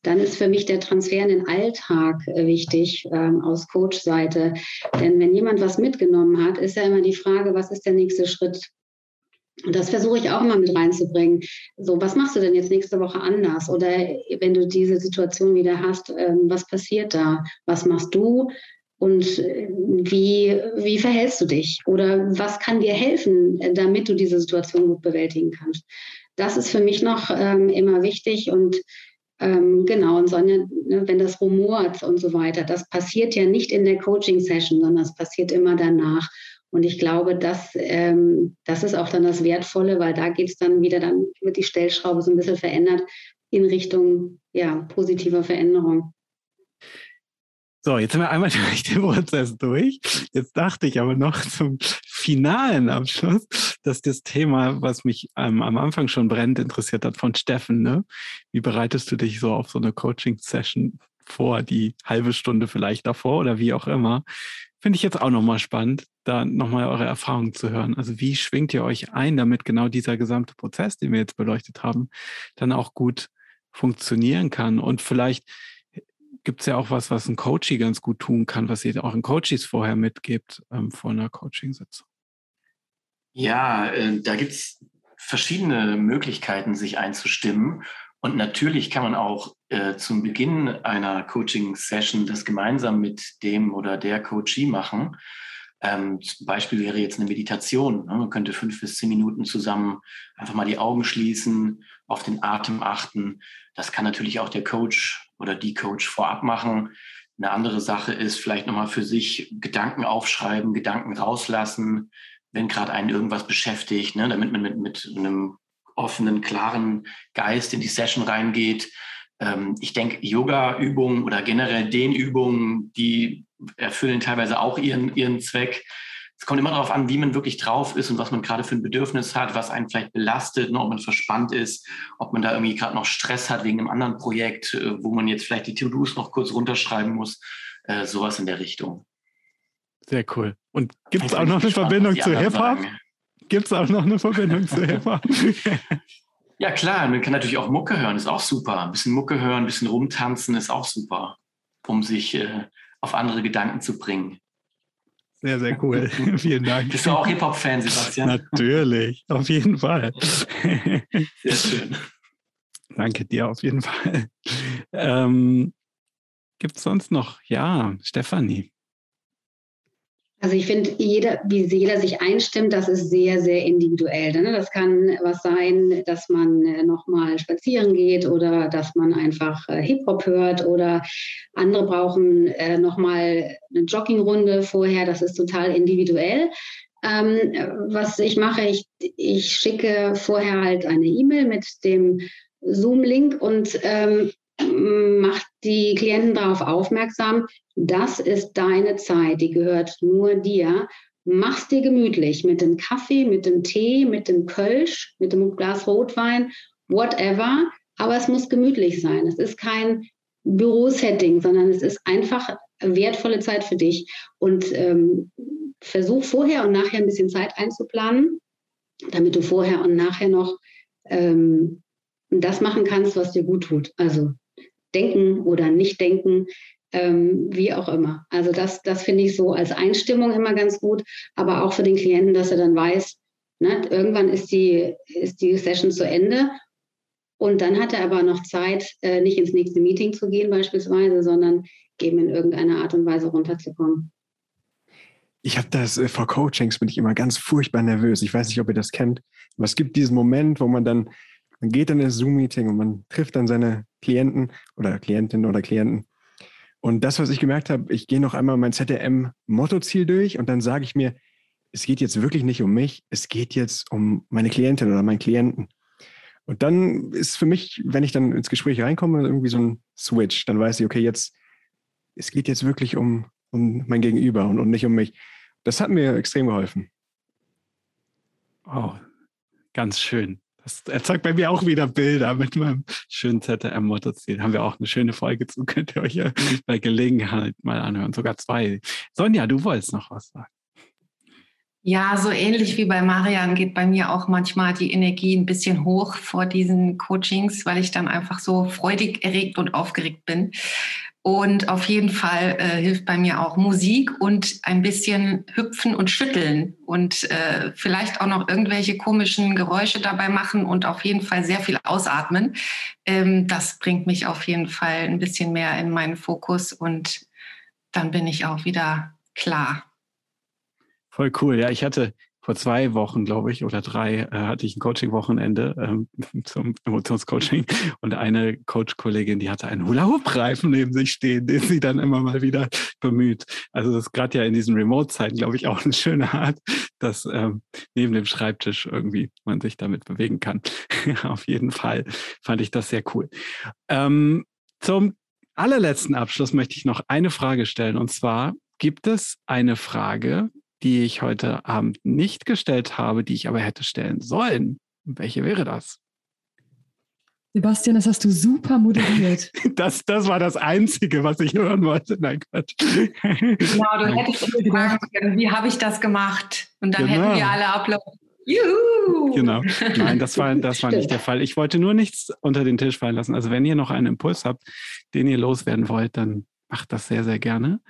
dann ist für mich der Transfer in den Alltag äh, wichtig ähm, aus Coach-Seite. Denn wenn jemand was mitgenommen hat, ist ja immer die Frage, was ist der nächste Schritt? Und das versuche ich auch immer mit reinzubringen. So, was machst du denn jetzt nächste Woche anders? Oder wenn du diese Situation wieder hast, ähm, was passiert da? Was machst du? Und äh, wie, wie verhältst du dich? Oder was kann dir helfen, damit du diese Situation gut bewältigen kannst? Das ist für mich noch ähm, immer wichtig und ähm, genau, und Sonja, ne, wenn das rumort und so weiter, das passiert ja nicht in der Coaching-Session, sondern es passiert immer danach. Und ich glaube, das, ähm, das ist auch dann das Wertvolle, weil da geht es dann wieder, dann wird die Stellschraube so ein bisschen verändert in Richtung ja, positiver Veränderung. So, jetzt sind wir einmal *laughs* durch den Prozess durch. Jetzt dachte ich aber noch zum finalen Abschluss, dass das Thema, was mich ähm, am Anfang schon brennend interessiert hat, von Steffen, ne? Wie bereitest du dich so auf so eine Coaching-Session vor, die halbe Stunde vielleicht davor oder wie auch immer? Finde ich jetzt auch nochmal spannend, da nochmal eure Erfahrungen zu hören. Also wie schwingt ihr euch ein, damit genau dieser gesamte Prozess, den wir jetzt beleuchtet haben, dann auch gut funktionieren kann und vielleicht gibt es ja auch was, was ein Coachie ganz gut tun kann, was ihr auch in Coaches vorher mitgibt ähm, vor einer Coaching-Sitzung. Ja, äh, da gibt es verschiedene Möglichkeiten, sich einzustimmen. Und natürlich kann man auch äh, zum Beginn einer Coaching-Session das gemeinsam mit dem oder der Coachee machen. Ähm, zum Beispiel wäre jetzt eine Meditation. Ne? Man könnte fünf bis zehn Minuten zusammen einfach mal die Augen schließen, auf den Atem achten. Das kann natürlich auch der Coach oder die Coach vorab machen. Eine andere Sache ist vielleicht nochmal für sich Gedanken aufschreiben, Gedanken rauslassen, wenn gerade einen irgendwas beschäftigt, ne, damit man mit, mit einem offenen, klaren Geist in die Session reingeht. Ähm, ich denke, Yoga-Übungen oder generell Dehnübungen, die erfüllen teilweise auch ihren, ihren Zweck. Es kommt immer darauf an, wie man wirklich drauf ist und was man gerade für ein Bedürfnis hat, was einen vielleicht belastet, ne, ob man verspannt ist, ob man da irgendwie gerade noch Stress hat wegen einem anderen Projekt, äh, wo man jetzt vielleicht die To-Dos noch kurz runterschreiben muss. Äh, sowas in der Richtung. Sehr cool. Und gibt es auch noch eine Verbindung zu Hip-Hop? Gibt es auch noch eine Verbindung zu Hip-Hop? Ja, klar. Man kann natürlich auch Mucke hören, ist auch super. Ein bisschen Mucke hören, ein bisschen rumtanzen ist auch super, um sich äh, auf andere Gedanken zu bringen. Sehr, sehr cool. *laughs* Vielen Dank. Bist du auch Hip-Hop-Fan, Sebastian? Natürlich, auf jeden Fall. Sehr schön. Danke dir auf jeden Fall. Ähm, Gibt es sonst noch? Ja, Stefanie. Also ich finde, jeder, wie jeder sich einstimmt, das ist sehr, sehr individuell. Ne? Das kann was sein, dass man äh, nochmal spazieren geht oder dass man einfach äh, Hip-Hop hört oder andere brauchen äh, nochmal eine Joggingrunde vorher. Das ist total individuell. Ähm, was ich mache, ich, ich schicke vorher halt eine E-Mail mit dem Zoom-Link und ähm, macht die Klienten darauf aufmerksam, das ist deine Zeit, die gehört nur dir. Mach's dir gemütlich mit dem Kaffee, mit dem Tee, mit dem Kölsch, mit dem Glas Rotwein, whatever. Aber es muss gemütlich sein. Es ist kein Bürosetting, sondern es ist einfach wertvolle Zeit für dich. Und ähm, versuch vorher und nachher ein bisschen Zeit einzuplanen, damit du vorher und nachher noch ähm, das machen kannst, was dir gut tut. Also denken oder nicht denken, ähm, wie auch immer. Also das, das finde ich so als Einstimmung immer ganz gut, aber auch für den Klienten, dass er dann weiß, ne, irgendwann ist die, ist die Session zu Ende und dann hat er aber noch Zeit, äh, nicht ins nächste Meeting zu gehen beispielsweise, sondern eben in irgendeiner Art und Weise runterzukommen. Ich habe das äh, vor Coachings bin ich immer ganz furchtbar nervös. Ich weiß nicht, ob ihr das kennt, aber es gibt diesen Moment, wo man dann man geht in das Zoom-Meeting und man trifft dann seine Klienten oder Klientinnen oder Klienten. Und das, was ich gemerkt habe, ich gehe noch einmal mein ZDM-Mottoziel durch und dann sage ich mir, es geht jetzt wirklich nicht um mich, es geht jetzt um meine Klientin oder meinen Klienten. Und dann ist für mich, wenn ich dann ins Gespräch reinkomme, irgendwie so ein Switch. Dann weiß ich, okay, jetzt, es geht jetzt wirklich um, um mein Gegenüber und, und nicht um mich. Das hat mir extrem geholfen. Oh, ganz schön. Das erzeugt bei mir auch wieder Bilder mit meinem schönen ZDM-Mottoziel. Haben wir auch eine schöne Folge zu, *laughs* könnt ihr euch ja bei Gelegenheit mal anhören. Sogar zwei. Sonja, du wolltest noch was sagen. Ja, so ähnlich wie bei Marian geht bei mir auch manchmal die Energie ein bisschen hoch vor diesen Coachings, weil ich dann einfach so freudig erregt und aufgeregt bin. Und auf jeden Fall äh, hilft bei mir auch Musik und ein bisschen hüpfen und schütteln und äh, vielleicht auch noch irgendwelche komischen Geräusche dabei machen und auf jeden Fall sehr viel ausatmen. Ähm, das bringt mich auf jeden Fall ein bisschen mehr in meinen Fokus und dann bin ich auch wieder klar. Voll cool. Ja, ich hatte vor zwei Wochen, glaube ich, oder drei, äh, hatte ich ein Coaching-Wochenende ähm, *laughs* zum Emotionscoaching und eine Coach-Kollegin, die hatte einen Hula-Hoop-Reifen neben sich stehen, den sie dann immer mal wieder bemüht. Also das ist gerade ja in diesen Remote-Zeiten, glaube ich, auch eine schöne Art, dass ähm, neben dem Schreibtisch irgendwie man sich damit bewegen kann. *laughs* Auf jeden Fall fand ich das sehr cool. Ähm, zum allerletzten Abschluss möchte ich noch eine Frage stellen und zwar, gibt es eine Frage, die ich heute Abend nicht gestellt habe, die ich aber hätte stellen sollen. Welche wäre das? Sebastian, das hast du super moderiert. *laughs* Das, das war das Einzige, was ich hören wollte. Nein, Quatsch. Genau, du hättest fragen können, wie habe ich das gemacht? Und dann genau. hätten wir alle ablaufen. Juhu! Genau. Nein, das war, das war nicht der Fall. Ich wollte nur nichts unter den Tisch fallen lassen. Also wenn ihr noch einen Impuls habt, den ihr loswerden wollt, dann macht das sehr, sehr gerne.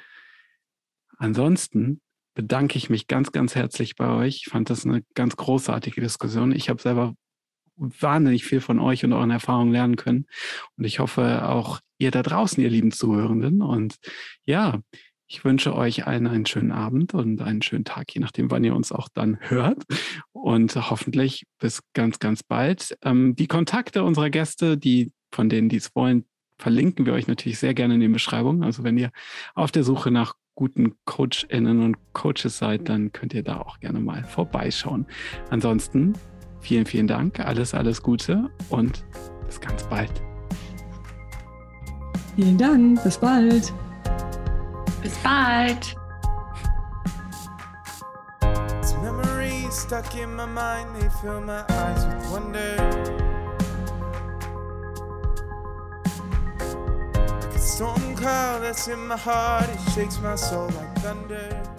Ansonsten bedanke ich mich ganz, ganz herzlich bei euch. Ich fand das eine ganz großartige Diskussion. Ich habe selber wahnsinnig viel von euch und euren Erfahrungen lernen können. Und ich hoffe auch ihr da draußen, ihr lieben Zuhörenden. Und ja, ich wünsche euch allen einen schönen Abend und einen schönen Tag, je nachdem, wann ihr uns auch dann hört. Und hoffentlich bis ganz, ganz bald. Ähm, die Kontakte unserer Gäste, die von denen, die es wollen, verlinken wir euch natürlich sehr gerne in den Beschreibungen. Also wenn ihr auf der Suche nach guten CoachInnen und Coaches seid, dann könnt ihr da auch gerne mal vorbeischauen. Ansonsten vielen, vielen Dank, alles, alles Gute und bis ganz bald. Vielen Dank, bis bald. Bis bald. stuck in my mind, they fill my eyes with wonder. Storm cloud that's in my heart, it shakes my soul like thunder.